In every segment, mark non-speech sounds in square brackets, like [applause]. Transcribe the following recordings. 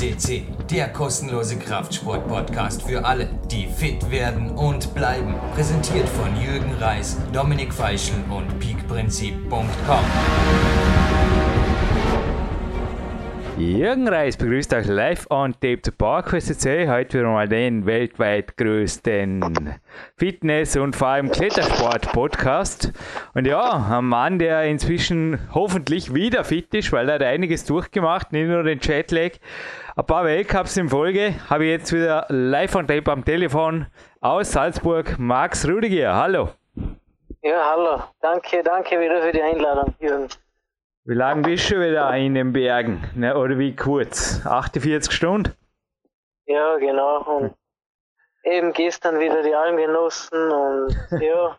CC, der kostenlose Kraftsport-Podcast für alle, die fit werden und bleiben. Präsentiert von Jürgen Reis, Dominik Feischl und peakprinzip.com. Jürgen Reis begrüßt euch live on Tape zu PowerQuest CC. Heute wieder mal den weltweit größten Fitness- und vor allem Klettersport-Podcast. Und ja, ein Mann, der inzwischen hoffentlich wieder fit ist, weil er hat einiges durchgemacht, nicht nur den Jetlag. Ein paar Weltcups in Folge habe ich jetzt wieder live on Tape am Telefon aus Salzburg. Max Rudiger, hallo. Ja, hallo. Danke, danke wieder für die Einladung, Jürgen. Wie lange bist du wieder in den Bergen? Ne, oder wie kurz? 48 Stunden? Ja, genau. Und eben gestern wieder die Alm genossen und [laughs] ja,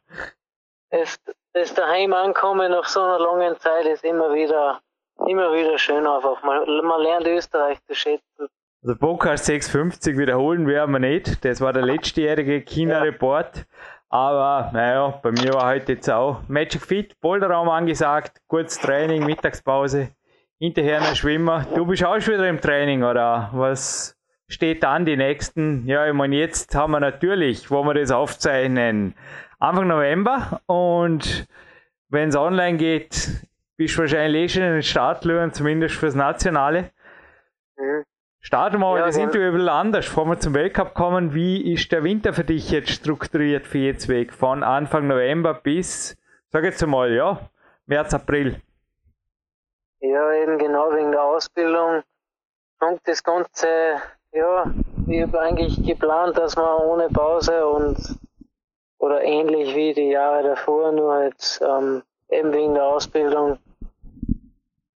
es, das daheim ankommen nach so einer langen Zeit ist immer wieder, immer wieder schön einfach. Man, man lernt Österreich zu schätzen. Also Podcast 650 wiederholen werden wir nicht. Das war der letztjährige China-Report. Aber naja, bei mir war heute jetzt auch Magic Fit, Boulderraum angesagt, kurz Training, Mittagspause, hinterher ein Schwimmer. Du bist auch schon wieder im Training, oder was steht an die nächsten? Ja, ich meine, jetzt haben wir natürlich, wo wir das aufzeichnen, Anfang November und wenn es online geht, bist wahrscheinlich eh schon in den Startlöhren, zumindest fürs Nationale. Mhm. Starten wir mal ja, das Interview ein bisschen anders, bevor wir zum Weltcup kommen. Wie ist der Winter für dich jetzt strukturiert für jetzt weg? Von Anfang November bis, sag jetzt mal, ja, März, April. Ja, eben genau wegen der Ausbildung kommt das Ganze, ja, ich habe eigentlich geplant, dass man ohne Pause und oder ähnlich wie die Jahre davor, nur jetzt ähm, eben wegen der Ausbildung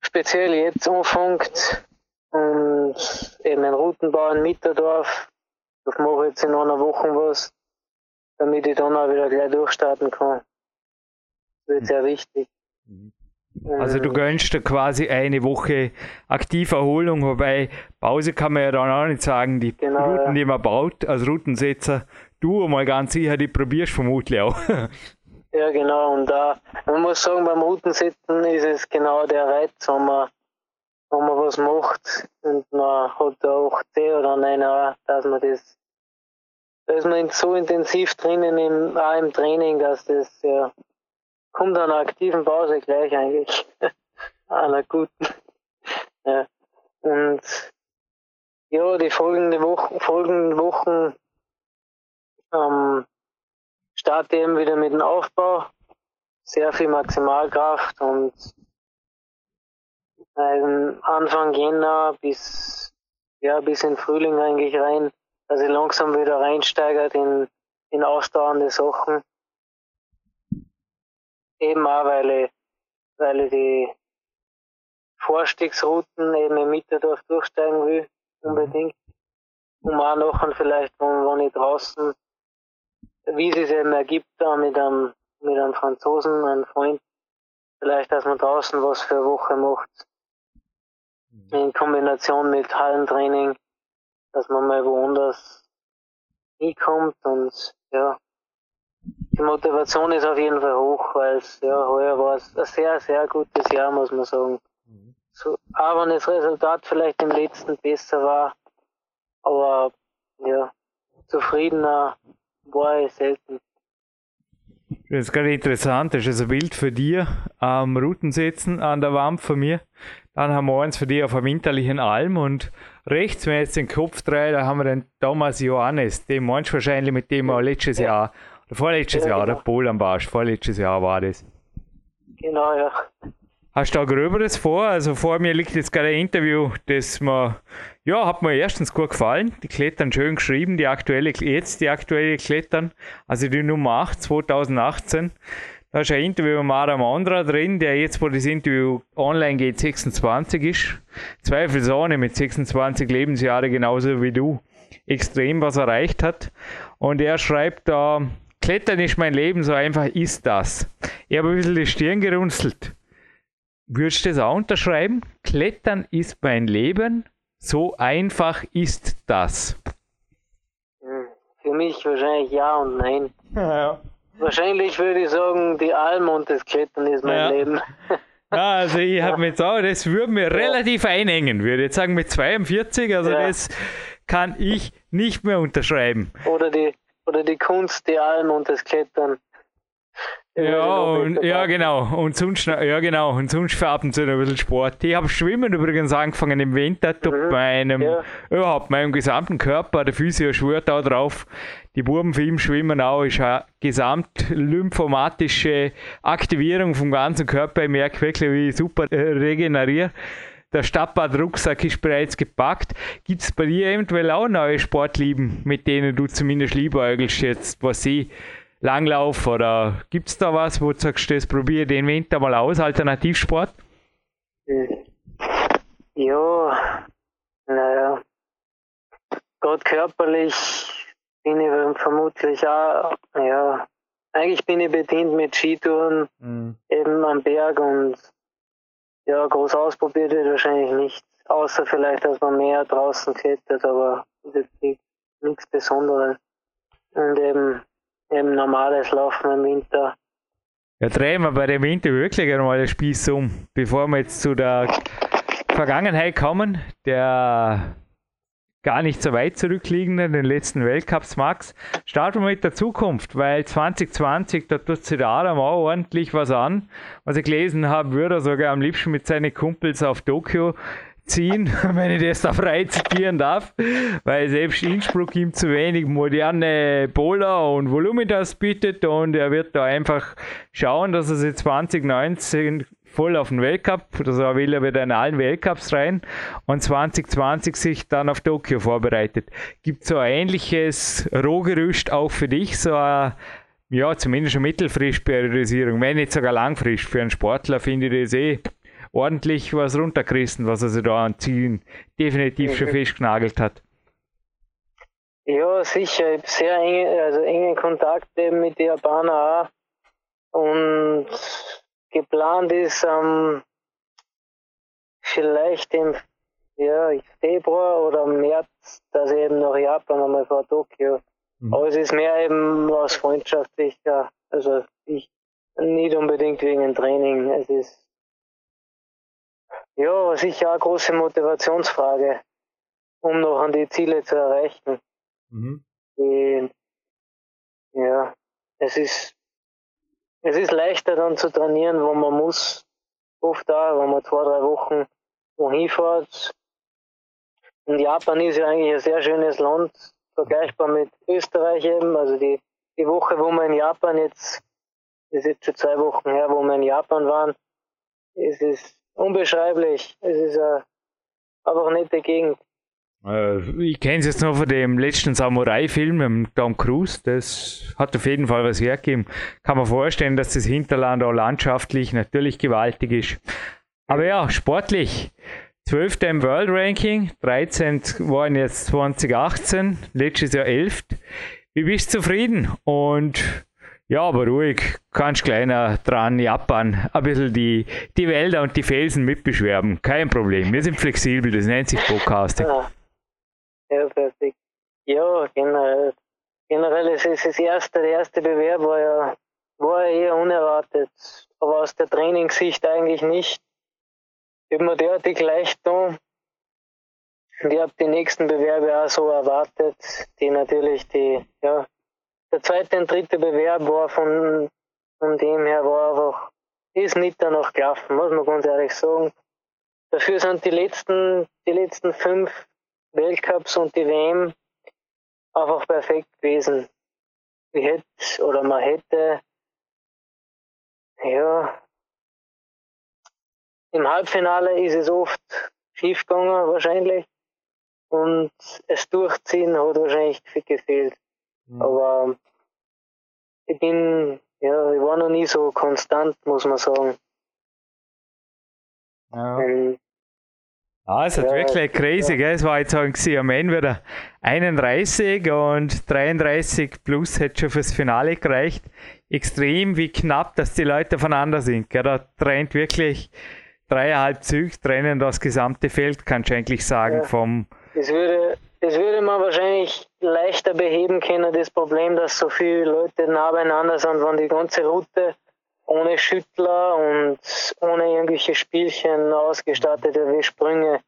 speziell jetzt umfängt und eben ein Routenbau in Mitterdorf. Das mache ich jetzt in einer Woche was, damit ich dann auch wieder gleich durchstarten kann. Das wird sehr wichtig. Mhm. Also du gönnst dir quasi eine Woche aktive Erholung, wobei Pause kann man ja dann auch nicht sagen. Die genau, Routen, ja. die man baut als Routensetzer, du mal ganz sicher, die probierst vermutlich auch. [laughs] ja genau, und da, man muss sagen, beim Routensetzen ist es genau der Reiz, wenn man wenn man was macht und man hat auch 10 oder 9 Jahre, dass man das, da ist man so intensiv drinnen im, auch im Training, dass das ja, kommt an einer aktiven Pause gleich eigentlich. [laughs] einer guten. Ja. Und ja, die folgenden Wochen, folgenden Wochen ähm, starte eben wieder mit dem Aufbau. Sehr viel Maximalkraft und Anfang Jänner bis, ja, bis in Frühling eigentlich rein, dass ich langsam wieder reinsteigert in, in ausdauernde Sachen. Eben auch, weil ich, weil ich die Vorstiegsrouten eben im Mitterdorf durchsteigen will, unbedingt. Um auch nachher vielleicht, wenn, wenn ich draußen, wie es sich eben ergibt, da mit einem, mit einem Franzosen, einem Freund, vielleicht, dass man draußen was für eine Woche macht, in Kombination mit Hallentraining, dass man mal woanders hinkommt und ja, die Motivation ist auf jeden Fall hoch, weil es ja heuer war es ein sehr, sehr gutes Jahr, muss man sagen. Mhm. So, auch wenn das Resultat vielleicht im letzten besser war, aber ja, zufriedener war ich selten. Das ist gerade interessant, das ist ein Bild für dir am Routen sitzen an der Wand von mir. Dann haben wir eins für dich auf der winterlichen Alm und rechts, wenn ich jetzt den Kopf drehe, da haben wir den Thomas Johannes. Den meinst du wahrscheinlich mit dem auch letztes Jahr, oder vorletztes ja, Jahr, genau. der Pol am Barsch, vorletztes Jahr war das. Genau, ja. Hast du da Gröberes vor? Also vor mir liegt jetzt gerade ein Interview, das mir, ja, hat mir erstens gut gefallen. Die Klettern schön geschrieben, die aktuelle, jetzt die aktuelle Klettern, also die Nummer 8, 2018. Da ist ein Interview mit Mara Mandra drin, der jetzt, wo das Interview online geht, 26 ist. Zweifelsohne mit 26 Lebensjahre genauso wie du. Extrem was erreicht hat. Und er schreibt da, Klettern ist mein Leben, so einfach ist das. Ich habe ein bisschen die Stirn gerunzelt. Würdest du das auch unterschreiben? Klettern ist mein Leben, so einfach ist das. Hm, für mich wahrscheinlich ja und nein. Ja, [laughs] ja. Wahrscheinlich würde ich sagen, die Alm und das Klettern ist mein ja. Leben. [laughs] [laughs] also ich habe mit auch, das würde mir relativ einhängen, würde ich jetzt sagen mit 42, also ja. das kann ich nicht mehr unterschreiben. Oder die, oder die Kunst, die Alm und das Klettern. Ja, und, ja, genau. Und sonst, ja, genau. Und sonst für ab und zu ein bisschen Sport. Ich habe Schwimmen übrigens angefangen im Winter. Mhm. meinem, ja. überhaupt meinem gesamten Körper. Der Physio schwört auch drauf. Die Buben für ihn schwimmen auch. Ist eine gesamtlymphomatische Aktivierung vom ganzen Körper. Ich merke wirklich, wie ich super äh, regeneriere. Der Stadtbad-Rucksack ist bereits gepackt. Gibt es bei dir eventuell auch neue Sportlieben, mit denen du zumindest liebäugelst jetzt, was ich Langlauf oder gibt es da was, wo du sagst, das probiere den Winter mal aus, Alternativsport? Ja, naja, gerade körperlich bin ich vermutlich auch, ja, eigentlich bin ich bedient mit Skitouren, mhm. eben am Berg und ja, groß ausprobiert wird wahrscheinlich nicht, außer vielleicht, dass man mehr draußen klettert, aber das ist nichts Besonderes. Und eben eben normales Laufen im Winter. Ja, drehen wir bei dem Winter wirklich einmal den Spieß um, bevor wir jetzt zu der Vergangenheit kommen, der gar nicht so weit zurückliegenden, den letzten Weltcups, Max. Starten wir mit der Zukunft, weil 2020, da tut sich der Adam auch ordentlich was an. Was ich gelesen habe, würde er sogar am liebsten mit seinen Kumpels auf Tokio ziehen, [laughs] wenn ich das da frei zitieren darf, weil selbst Innsbruck ihm zu wenig moderne Bowler und Volumitas bietet und er wird da einfach schauen, dass er sich 2019 voll auf den Weltcup, also er will er wieder in allen Weltcups rein und 2020 sich dann auf Tokio vorbereitet. Gibt so ein ähnliches Rohgerüst auch für dich, so eine ja, zumindest eine Mittelfrist-Priorisierung, wenn nicht sogar langfristig. Für einen Sportler finde ich das eh ordentlich was runtergerissen, was er sich da an Zielen definitiv mhm. schon festgenagelt hat. Ja, sicher. Ich habe sehr enge, also engen Kontakt eben mit den Japanern auch. Und geplant ist ähm, vielleicht im ja, Februar oder März, dass ich eben nach Japan einmal vor Tokio. Mhm. Aber es ist mehr eben aus freundschaftlicher, also ich nicht unbedingt wegen dem Training. Es ist ja, sicher eine große Motivationsfrage, um noch an die Ziele zu erreichen. Mhm. Die, ja, es ist, es ist leichter dann zu trainieren, wo man muss, oft da, wenn man zwei, drei Wochen wohin fährt. Und Japan ist ja eigentlich ein sehr schönes Land, vergleichbar mit Österreich eben. Also die, die Woche, wo wir in Japan jetzt, das ist jetzt schon zwei Wochen her, wo wir in Japan waren, es ist unbeschreiblich. Es ist eine, einfach eine nette Gegend. Äh, ich kenne es jetzt noch von dem letzten Samurai-Film mit Tom Cruise. Das hat auf jeden Fall was hergegeben. Kann man vorstellen, dass das Hinterland auch landschaftlich natürlich gewaltig ist. Aber ja, sportlich. 12. im World Ranking, 13 waren jetzt 2018, letztes Jahr 11. Wie bist du zufrieden? Und ja, aber ruhig, kannst kleiner dran Japan ein bisschen die, die Wälder und die Felsen mitbeschwerben. Kein Problem. Wir sind flexibel, das nennt sich Podcasting. Ja, ja. Ja, generell. Generell ist es das erste, der erste Bewerb war ja, war eher unerwartet. Aber aus der Trainingssicht eigentlich nicht. Ich habe mir derartig leicht tun. Und ich habe die nächsten Bewerbe auch so erwartet, die natürlich die, ja, der zweite und dritte Bewerb war von, von dem her war einfach, ist nicht danach gelaufen, muss man ganz ehrlich sagen. Dafür sind die letzten, die letzten fünf Weltcups und die WM einfach perfekt gewesen. Ich hätte, oder man hätte, ja, im Halbfinale ist es oft schiefgegangen wahrscheinlich und es durchziehen hat wahrscheinlich gefehlt. Mhm. Aber ich bin, ja, ich war noch nie so konstant, muss man sagen. Ja. Ähm, Ah, es hat ja, wirklich crazy, ja. gell? Es war jetzt am Ende wieder 31 und 33 plus hätte schon fürs Finale gereicht. Extrem, wie knapp, dass die Leute voneinander sind. Gell? Da trennt wirklich dreieinhalb Züge, trennen das gesamte Feld, kannst du eigentlich sagen, ja. vom. Es würde, das würde man wahrscheinlich leichter beheben können, das Problem, dass so viele Leute nah beieinander sind, wenn die ganze Route ohne Schüttler und ohne irgendwelche Spielchen ausgestattete wie Sprünge.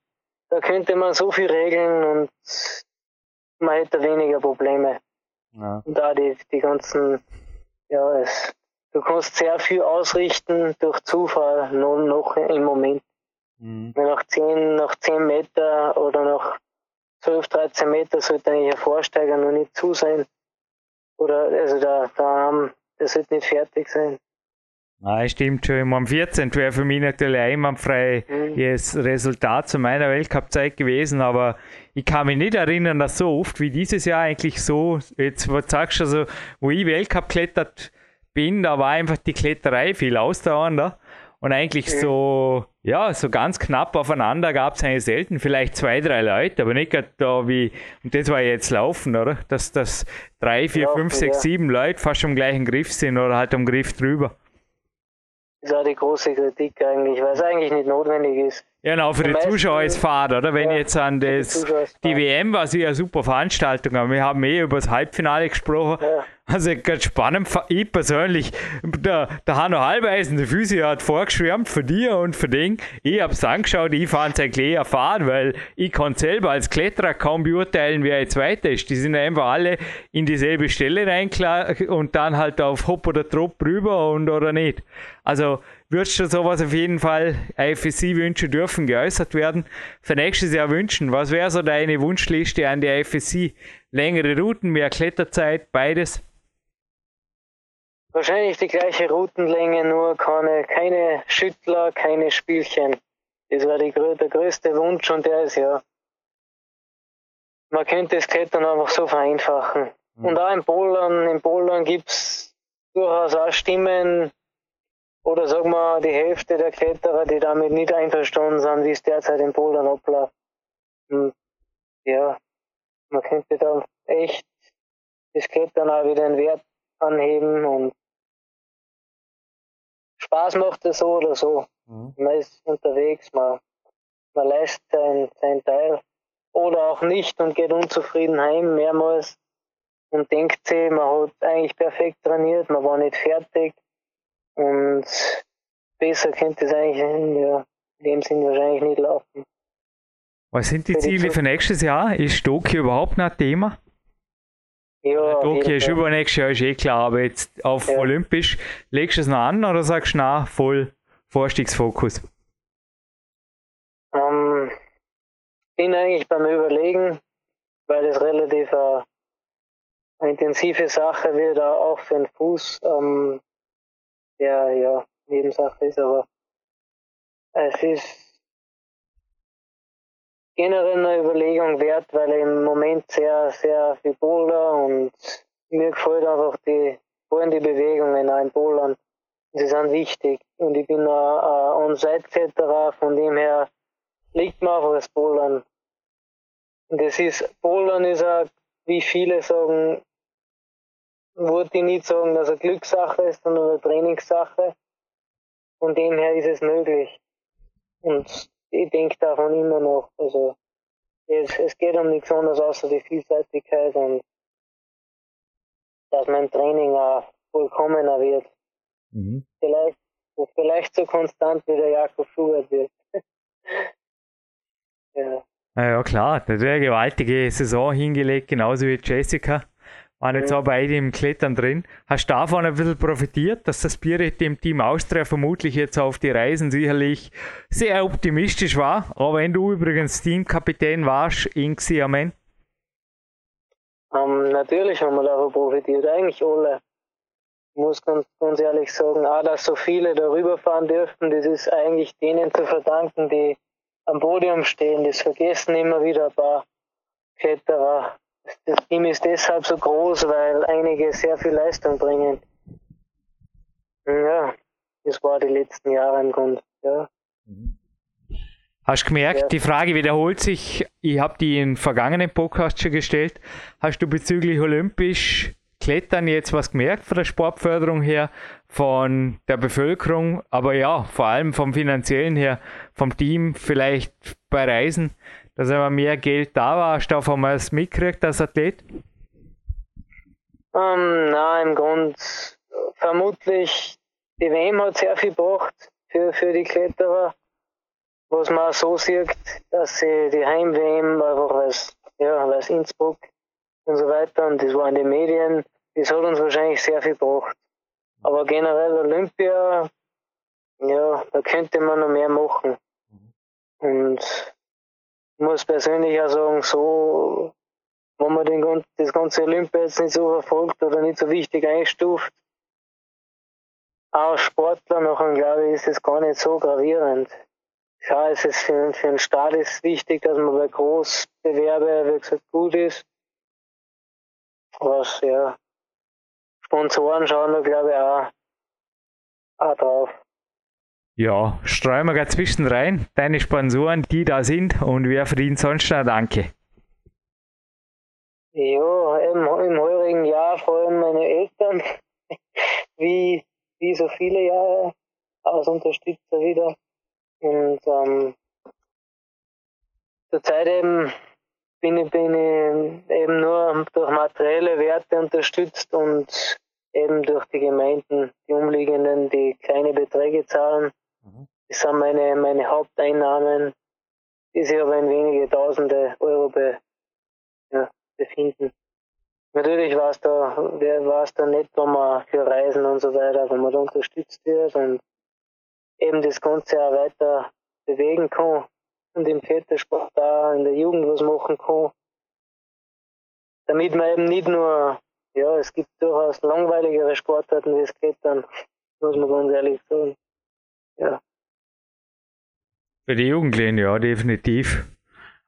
Da könnte man so viel regeln und man hätte weniger Probleme. Ja. Und da die, die ganzen, ja, es, du kannst sehr viel ausrichten durch Zufall, nur noch im Moment. Mhm. Nach 10, nach 10 Meter oder nach 12, 13 Meter sollte eigentlich ein Vorsteiger noch nicht zu sein. Oder, also da, da, der sollte nicht fertig sein. Nein, stimmt schon. Am 14. wäre für mich natürlich einwandfrei mhm. das Resultat zu meiner Weltcup-Zeit gewesen, aber ich kann mich nicht erinnern, dass so oft wie dieses Jahr eigentlich so, jetzt was sagst du also, wo ich Weltcup klettert bin, da war einfach die Kletterei viel ausdauernder und eigentlich so, ja, so ganz knapp aufeinander gab es eigentlich selten, vielleicht zwei, drei Leute, aber nicht da wie, und das war jetzt Laufen, oder? Dass das drei, vier, Laufen, fünf, sechs, ja. sieben Leute fast am gleichen Griff sind oder halt am Griff drüber ist auch die große Kritik eigentlich, weil es eigentlich nicht notwendig ist. Ja, genau, für die, die Zuschauer ist Fahrt, oder? Wenn ja, jetzt an das, die, die WM war sie eine super Veranstaltung, aber wir haben eh über das Halbfinale gesprochen. Ja. Also ganz spannend, ich persönlich, der, der Hanno Halbeisen, der Physio, hat vorgeschwärmt für dir und für den. Ich habe es angeschaut, ich fand es eigentlich eher fahren, weil ich kann selber als Kletterer kaum beurteilen, wer jetzt weiter ist. Die sind einfach alle in dieselbe Stelle rein und dann halt auf Hopp oder Trop rüber und oder nicht. Also würdest du sowas auf jeden Fall IFSC-Wünsche dürfen geäußert werden. Für nächstes Jahr wünschen, was wäre so deine Wunschliste an die IFSC? Längere Routen, mehr Kletterzeit, beides? Wahrscheinlich die gleiche Routenlänge, nur keine, keine Schüttler, keine Spielchen. Das war die, der größte Wunsch und der ist ja, man könnte das Klettern einfach so vereinfachen. Mhm. Und auch im Bouldern, im Bouldern gibt's durchaus auch Stimmen, oder sagen wir die Hälfte der Kletterer, die damit nicht einverstanden sind, wie es derzeit im Bouldern abläuft. Und ja, man könnte da echt das Klettern auch wieder einen Wert anheben und Spaß macht es so oder so. Mhm. Man ist unterwegs, man, man leistet seinen, seinen Teil oder auch nicht und geht unzufrieden heim mehrmals und denkt sich, man hat eigentlich perfekt trainiert, man war nicht fertig und besser könnte es eigentlich in, ja, in dem Sinn wahrscheinlich nicht laufen. Was sind die Ziele für nächstes Jahr? Ist Tokio überhaupt noch ein Thema? Ja, Tokio ist übernächstes Jahr, ist eh klar, aber jetzt auf ja. Olympisch, legst du es noch an oder sagst du, na, voll Vorstiegsfokus? Ähm, bin eigentlich beim Überlegen, weil es relativ eine, eine intensive Sache wird, auch für den Fuß, ähm, der ja Nebensache ist, aber es ist generell eine Überlegung wert, weil im Moment sehr, sehr viel Boulder und mir gefällt einfach die, vor allem die Bewegungen ein Bouldern. Sie sind wichtig und ich bin ein, On-Site-Kletterer, von dem her liegt mir einfach das Bouldern. Und das ist, Bouldern ist auch, wie viele sagen, würde ich nicht sagen, dass eine Glückssache ist, sondern eine Trainingssache. Von dem her ist es möglich. Und ich denke davon immer noch. Also es, es geht um nichts anderes außer die Vielseitigkeit und dass mein Training auch vollkommener wird. Mhm. Vielleicht, vielleicht so konstant wie der Jakob Schubert wird. [laughs] ja. Ja, klar, der hat eine gewaltige Saison hingelegt, genauso wie Jessica. Waren jetzt auch beide im Klettern drin. Hast du davon ein bisschen profitiert, dass das Spirit im Team Austria vermutlich jetzt auf die Reisen sicherlich sehr optimistisch war? Aber wenn du übrigens Teamkapitän warst in Xiamen? Um, ähm, natürlich haben wir davon profitiert, eigentlich alle. Ich muss ganz, ganz ehrlich sagen, auch dass so viele darüber fahren dürften, das ist eigentlich denen zu verdanken, die am Podium stehen. Das vergessen immer wieder ein paar Kletterer das Team ist deshalb so groß, weil einige sehr viel Leistung bringen. Ja, das war die letzten Jahre im Grunde. Ja. Hast du gemerkt, ja. die Frage wiederholt sich. Ich habe die in vergangenen Podcasts schon gestellt. Hast du bezüglich olympisch Klettern jetzt was gemerkt von der Sportförderung her, von der Bevölkerung, aber ja, vor allem vom finanziellen her, vom Team, vielleicht bei Reisen? Dass immer mehr Geld da war. Hast du auf einmal das mitgekriegt als Athlet? Ähm, na, im Grund vermutlich die WM hat sehr viel gebracht für, für die Kletterer, was man auch so sieht, dass sie die Heim-WM einfach als, ja, als Innsbruck und so weiter, und das waren die Medien, das hat uns wahrscheinlich sehr viel gebracht. Aber generell Olympia, ja, da könnte man noch mehr machen. Und ich muss persönlich auch sagen, so, wenn man den, das ganze Olympia jetzt nicht so verfolgt oder nicht so wichtig einstuft, auch Sportler nachher, glaube ich, ist es gar nicht so gravierend. Klar ist es für, für den Staat ist wichtig, dass man bei Großbewerbe, wie gesagt, gut ist. Was, ja, Sponsoren schauen da, glaube ich, auch, auch drauf. Ja, streuen wir gerade zwischen rein. Deine Sponsoren, die da sind und wer verdient sonst noch Danke? Ja, im, im heurigen Jahr vor allem meine Eltern, [laughs] wie, wie so viele Jahre als Unterstützer wieder. Und ähm, zurzeit eben bin ich, bin ich eben nur durch materielle Werte unterstützt und eben durch die Gemeinden, die umliegenden, die kleine Beträge zahlen. Mhm. Das sind meine, meine Haupteinnahmen, die sich aber in wenige Tausende Euro be, ja, befinden. Natürlich war es da, war es da nicht, wenn man für Reisen und so weiter, wenn man da unterstützt wird und eben das Ganze auch weiter bewegen kann und im Klettersport da in der Jugend was machen kann. Damit man eben nicht nur, ja, es gibt durchaus langweiligere Sportarten wie das Klettern, muss man ganz ehrlich sagen. Ja. Für die Jugendlichen, ja, definitiv.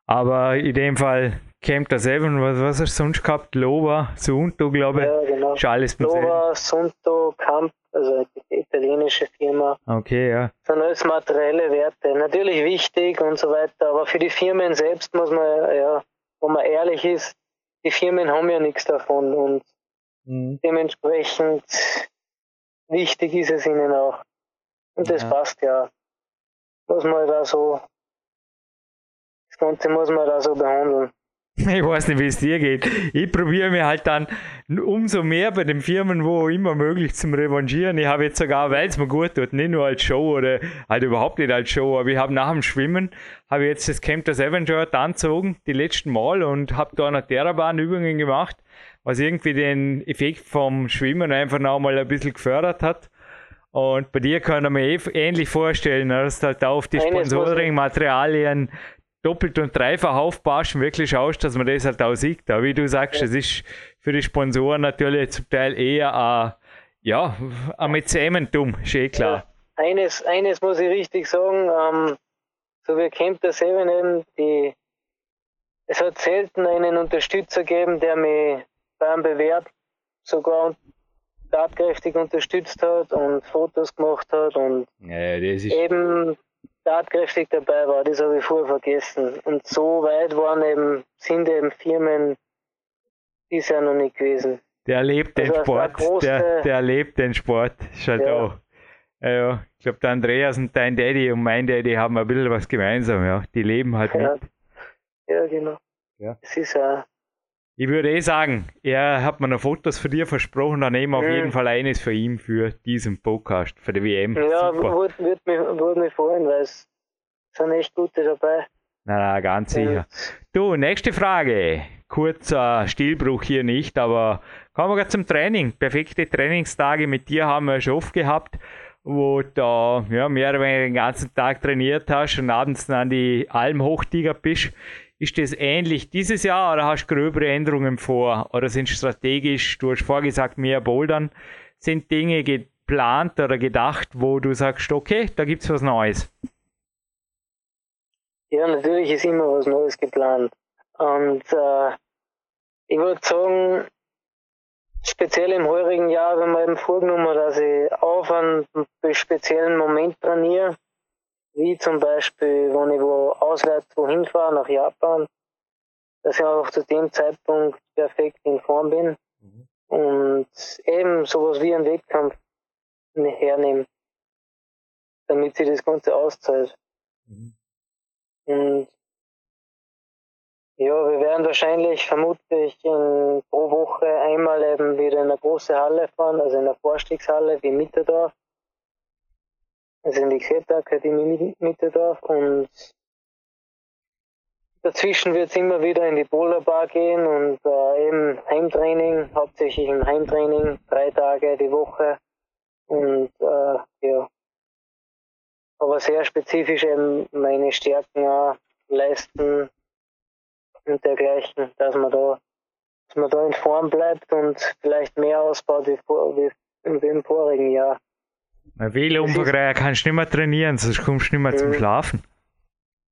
Aber in dem Fall kämpft selber. Was, was hast du sonst gehabt? Lova, Sunto, glaube ich. Ja, genau. Ist alles Lova, Sunto, Camp, also die italienische Firma. Okay, ja. Das sind alles materielle Werte. Natürlich wichtig und so weiter, aber für die Firmen selbst muss man, ja, wenn man ehrlich ist, die Firmen haben ja nichts davon und mhm. dementsprechend wichtig ist es ihnen auch. Und das ja. passt ja. Muss man da so, das Ganze muss man da so behandeln. [laughs] Ich weiß nicht, wie es dir geht. Ich probiere mir halt dann umso mehr bei den Firmen, wo immer möglich zum Revanchieren. Ich habe jetzt sogar, weil es mir gut tut, nicht nur als Show oder halt überhaupt nicht als Show, aber ich habe nach dem Schwimmen, habe jetzt das Camp der Seven Shirt angezogen, die letzten Mal und habe da eine Therabahn-Übungen gemacht, was irgendwie den Effekt vom Schwimmen einfach noch mal ein bisschen gefördert hat. Und bei dir kann man mir eh ähnlich vorstellen, dass du halt auf die Sponsoring-Materialien doppelt und dreifach aufpassen, wirklich schaust, dass man das halt auch sieht. Aber wie du sagst, es ja. ist für die Sponsoren natürlich zum Teil eher ein, ja, ein Mäzenentum, ist eh klar. Ja. Eines, eines muss ich richtig sagen, ähm, so wie Camp der Seven eben, die, es hat selten einen Unterstützer gegeben, der mich beim Bewerb sogar tatkräftig unterstützt hat und Fotos gemacht hat und ja, eben tatkräftig dabei war, das habe ich vorher vergessen. Und so weit waren eben, sind eben Firmen bisher noch nicht gewesen. Der lebt den also Sport, der, der lebt den Sport, ist halt ja. auch. Ja, ich glaube, der Andreas und dein Daddy und mein Daddy haben ein bisschen was gemeinsam, ja. Die leben halt ja. mit. Ja, genau. Ja. Es ist auch ich würde eh sagen, er hat mir noch Fotos von dir versprochen, dann nehmen wir auf mhm. jeden Fall eines für ihn für diesen Podcast, für die WM. Ja, würde würd mich, würd mich freuen, weil es sind echt gute dabei. Na, na ganz sicher. Du, nächste Frage. Kurzer Stilbruch hier nicht, aber kommen wir zum Training. Perfekte Trainingstage mit dir haben wir schon oft gehabt, wo du ja, mehr oder weniger den ganzen Tag trainiert hast und abends dann an die Alm hochtigert bist. Ist das ähnlich dieses Jahr oder hast du gröbere Änderungen vor? Oder sind strategisch, du hast vorgesagt, mehr Bouldern, sind Dinge geplant oder gedacht, wo du sagst, okay, da gibt es was Neues? Ja, natürlich ist immer was Neues geplant. Und äh, ich würde sagen, speziell im heurigen Jahr, wenn man eben vorgenommen, dass ich auf einen speziellen Moment trainiere, wie zum Beispiel, wenn ich wo auswärts wohin fahre, nach Japan, dass ich auch zu dem Zeitpunkt perfekt in Form bin mhm. und eben sowas wie einen Wettkampf hernehme, damit sie das Ganze auszahlt. Mhm. Und ja, wir werden wahrscheinlich vermutlich in, pro Woche einmal eben wieder in eine große Halle fahren, also in eine Vorstiegshalle wie Mitterdorf also in die Kletterakademie Mitterdorf und dazwischen wird es immer wieder in die Boulderbar gehen und äh, eben Heimtraining, hauptsächlich im Heimtraining, drei Tage die Woche und äh, ja, aber sehr spezifisch eben meine Stärken auch leisten und dergleichen, dass man da, dass man da in Form bleibt und vielleicht mehr ausbaut wie, vor, wie im vorigen Jahr. Ein Velumvergreier kannst du nicht mehr trainieren, sonst kommst du nicht mehr zum mhm. Schlafen.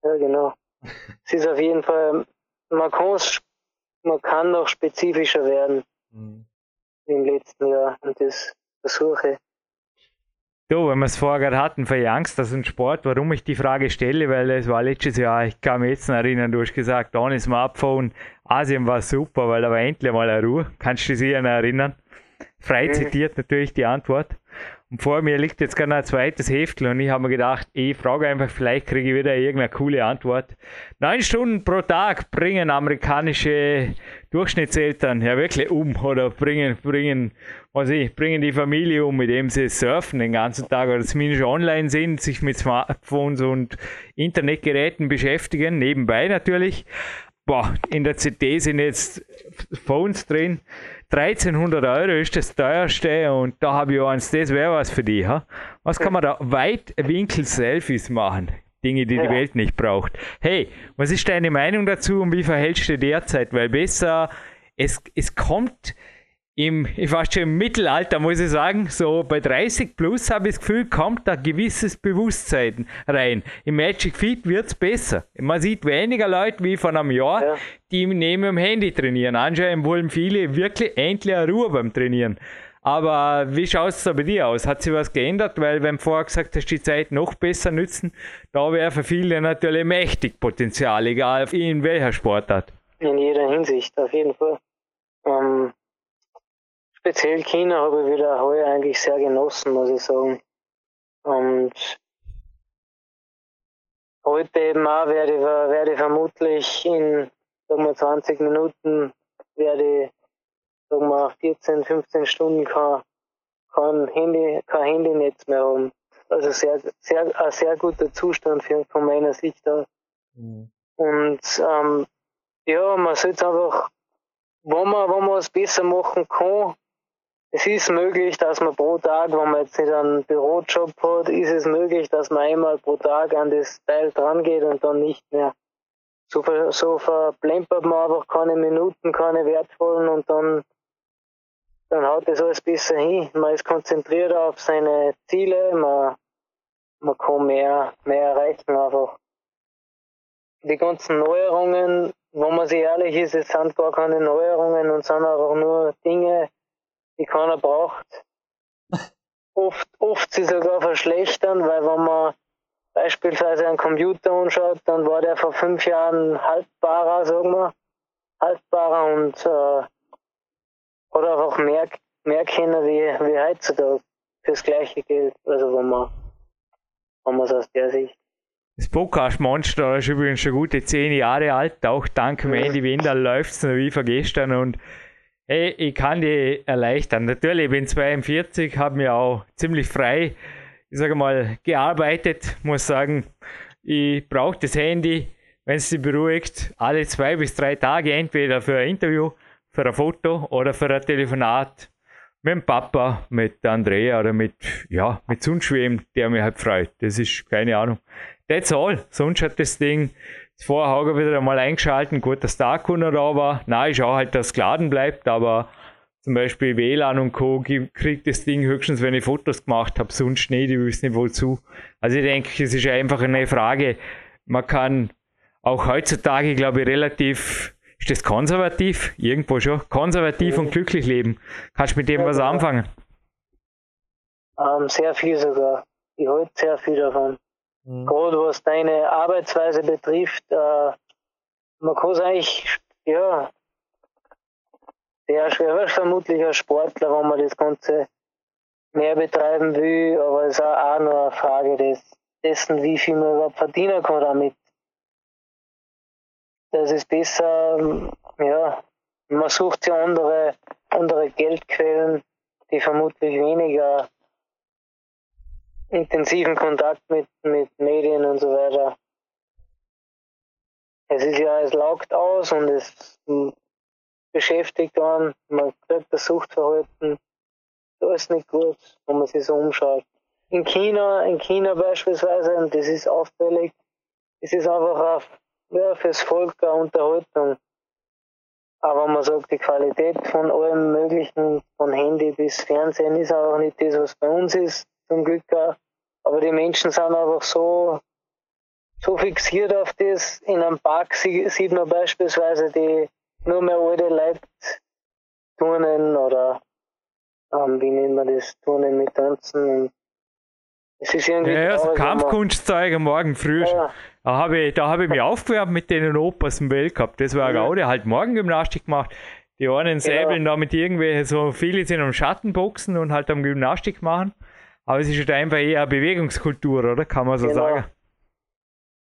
Ja, genau. es ist auf jeden Fall, man, man kann noch spezifischer werden mhm. im letzten Jahr und das versuche ich. Du, wenn wir es vorher gerade hatten, für Youngsters und Sport, warum ich die Frage stelle, weil es war letztes Jahr, ich kann mich jetzt noch erinnern, du hast gesagt, ohne Smartphone, Asien war super, weil da war endlich mal eine Ruhe. Kannst du dich noch erinnern? Frei mhm. zitiert natürlich die Antwort. Und vor mir liegt jetzt gerade ein zweites Heftel und ich habe mir gedacht, ich frage einfach, vielleicht kriege ich wieder irgendeine coole Antwort. Neun Stunden pro Tag bringen amerikanische Durchschnittseltern ja wirklich um oder bringen, bringen, was ich, bringen die Familie um, mit dem sie surfen den ganzen Tag oder zumindest online sind, sich mit Smartphones und Internetgeräten beschäftigen, nebenbei natürlich. Boah, in der CD sind jetzt Phones drin 1300 Euro ist das teuerste und da habe ich eins, das wäre was für dich. Ha? Was kann man da? Weitwinkel-Selfies machen. Dinge, die ja. die Welt nicht braucht. Hey, was ist deine Meinung dazu und wie verhältst du derzeit? Weil besser, es, es kommt im, ich war schon im Mittelalter, muss ich sagen, so bei 30 plus habe ich das Gefühl, kommt da gewisses Bewusstsein rein. Im Magic Feet wird es besser. Man sieht weniger Leute wie vor einem Jahr, ja. die neben dem Handy trainieren. Anscheinend wollen viele wirklich endlich eine Ruhe beim Trainieren. Aber wie schaut es da bei dir aus? Hat sich was geändert? Weil, wenn du vorher gesagt hast, die Zeit noch besser nützen, da wäre für viele natürlich mächtig Potenzial, egal in welcher Sportart. In jeder Hinsicht, auf jeden Fall. Ähm, speziell China habe ich wieder heuer eigentlich sehr genossen, muss ich sagen. Und heute eben auch werde ich, werde ich vermutlich in sagen wir, 20 Minuten werde ich sagen wir, 14, 15 Stunden kein, kein, Handy, kein Handynetz mehr haben. Also sehr, sehr, ein sehr guter Zustand für, von meiner Sicht aus. Mhm. Und ähm, ja, man sollte einfach, wenn man, wenn man es besser machen kann, es ist möglich, dass man pro Tag, wenn man jetzt nicht einen Bürojob hat, ist es möglich, dass man einmal pro Tag an das Teil dran geht und dann nicht mehr. So, so verplempert man einfach keine Minuten, keine wertvollen und dann, dann haut das alles besser hin. Man ist konzentriert auf seine Ziele, man, man kann mehr, mehr erreichen einfach. Die ganzen Neuerungen, wenn man sich ehrlich ist, es sind gar keine Neuerungen und sind einfach nur Dinge, die keiner braucht. Oft, oft sie sogar verschlechtern, weil wenn man beispielsweise einen Computer anschaut, dann war der vor fünf Jahren haltbarer, sagen wir, haltbarer und äh, hat einfach mehr, mehr kennen wie, wie heutzutage fürs gleiche Geld. Also wenn man, wenn man es aus der Sicht. Das Podcast Monster ist übrigens schon gute zehn Jahre alt, auch dank Mandy Wender läuft es noch wie vergestern und Hey, ich kann die erleichtern. Natürlich, ich bin 42, habe mir auch ziemlich frei, ich sage mal, gearbeitet. Muss sagen, ich brauche das Handy, wenn es sie beruhigt, alle zwei bis drei Tage, entweder für ein Interview, für ein Foto oder für ein Telefonat mit dem Papa, mit Andrea oder mit, ja, mit sonst der mich halt freut. Das ist keine Ahnung. That's all. Sonst hat das Ding Vorher habe ich wieder einmal eingeschalten, gut, dass der Akku noch da war. Nein, ich schaue halt, dass es geladen bleibt, aber zum Beispiel WLAN und Co. kriegt das Ding höchstens, wenn ich Fotos gemacht habe, sonst nicht, ich wüsste nicht wozu. Also ich denke, es ist einfach eine Frage, man kann auch heutzutage, glaube ich, relativ, ist das konservativ? Irgendwo schon, konservativ ja. und glücklich leben. Kannst du mit dem ja, was anfangen? Ähm, sehr viel sogar. Ich halte sehr viel davon. Mhm. Was deine Arbeitsweise betrifft, äh, man kann es eigentlich, ja, sehr schwer, ist vermutlich ein Sportler, wenn man das Ganze mehr betreiben will, aber es ist auch nur eine Frage des, dessen, wie viel man überhaupt verdienen kann damit. Das ist besser, ja, man sucht sich andere, andere Geldquellen, die vermutlich weniger intensiven Kontakt mit, mit Medien und so weiter. Es ist ja, es laugt aus und es beschäftigt einen, man kriegt das Suchtverhalten, da ist nicht gut, wenn man sich so umschaut. In China, in China beispielsweise, und das ist auffällig, es ist einfach auf, ja, fürs Volk eine Unterhaltung. Aber man sagt, die Qualität von allem Möglichen, von Handy bis Fernsehen, ist einfach nicht das, was bei uns ist, zum Glück auch. Aber die Menschen sind einfach so, so fixiert auf das. In einem Park sieht man beispielsweise die nur mehr alte Leute turnen oder, ähm, wie nennt man das, turnen mit Tanzen. es ist irgendwie. Ja, ja so Kampfkunst zeigen morgen früh. Ja. Da habe ich, hab ich mich aufgewärmt mit denen Opas im Weltcup. Das war ja. Gaude, halt Morgengymnastik gemacht. Die einen säbeln ja. da mit irgendwelchen, so viele sind am Schattenboxen und halt am Gymnastik machen. Aber es ist halt einfach eher eine Bewegungskultur, oder? Kann man so genau. sagen.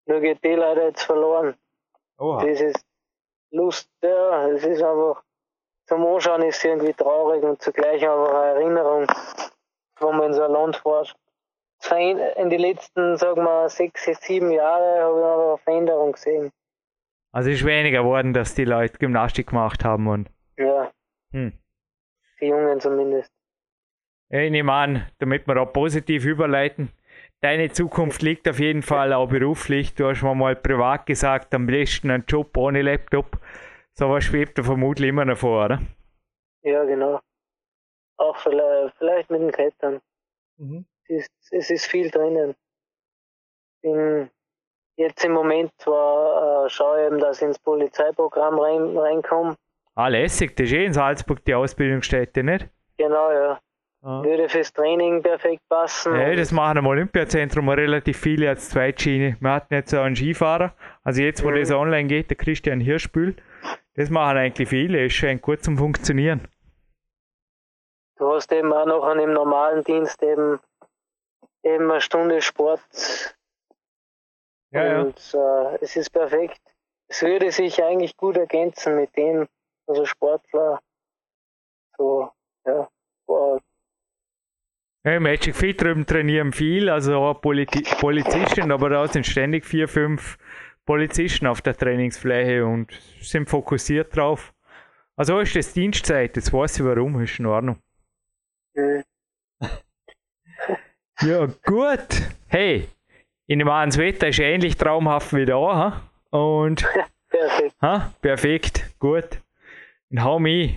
Nur geht die leider jetzt verloren. Oha. Das ist Lust, ja, es ist einfach, zum Anschauen ist es irgendwie traurig und zugleich einfach eine Erinnerung, wo man in so ein Land fährt in den letzten, sagen wir, sechs, sieben Jahren habe ich aber eine Veränderung gesehen. Also ist weniger geworden, dass die Leute Gymnastik gemacht haben und. Ja. Hm. Die Jungen zumindest. Ich nehme an, damit wir auch positiv überleiten. Deine Zukunft liegt auf jeden Fall auch beruflich. Du hast mir mal privat gesagt, am besten einen Job ohne Laptop. So was schwebt da vermutlich immer noch vor, oder? Ja, genau. Auch vielleicht, vielleicht mit den Klettern. Mhm ist, es ist viel drinnen. Bin jetzt im Moment zwar äh, schaue ich eben, dass ich ins Polizeiprogramm rein, reinkomme. Ah, lässig, das ist eh in Salzburg die Ausbildungsstätte, nicht? Genau, ja. Ah. Würde fürs Training perfekt passen. Ja, das machen am Olympiazentrum relativ viele als Zweitschiene. Wir hatten jetzt so einen Skifahrer, also jetzt, wo mhm. das online geht, der Christian Hirschbühl, das machen eigentlich viele, ist schon gut zum Funktionieren. Du hast eben auch noch an dem normalen Dienst eben eben eine Stunde Sport. Ja, und ja. Äh, es ist perfekt. Es würde sich eigentlich gut ergänzen mit dem, also Sportler so, ja, Ja, Magic Fit drüben trainieren viel, also auch Politi Polizisten, aber da sind ständig vier, fünf Polizisten auf der Trainingsfläche und sind fokussiert drauf. Also ist das Dienstzeit, jetzt weiß ich warum, ist in Ordnung. Mhm. Ja, gut. Hey, ich nehme an, das Wetter ist ähnlich traumhaft wie da. Ha? Und. [laughs] perfekt. Ha? Perfekt, gut. Dann hau mich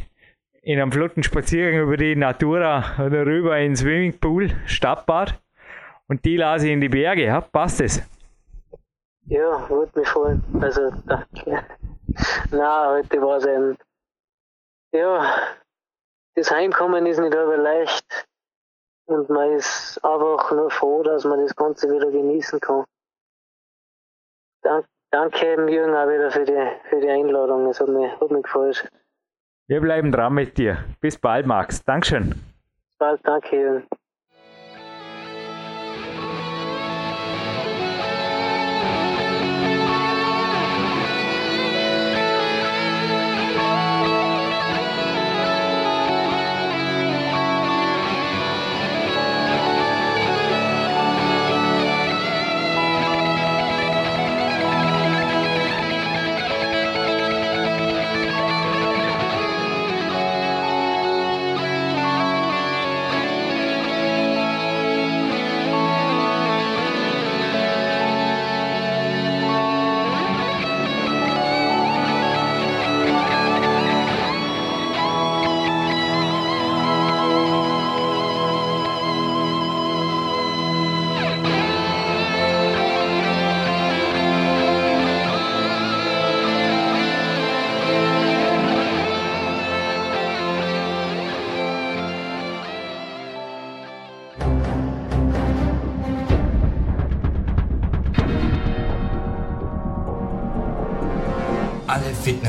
in einem flotten Spaziergang über die Natura oder rüber ins Swimmingpool, Stadtbad. Und die lasse ich in die Berge. Ha? Passt es? Ja, würde mich freuen. Also, danke. Na, heute war es ein. Ja, das Heimkommen ist nicht aber leicht. Und man ist einfach nur froh, dass man das Ganze wieder genießen kann. Dank, danke Jürgen auch wieder für die, für die Einladung. Es hat mich, hat mich gefreut. Wir bleiben dran mit dir. Bis bald, Max. Dankeschön. Bis bald, danke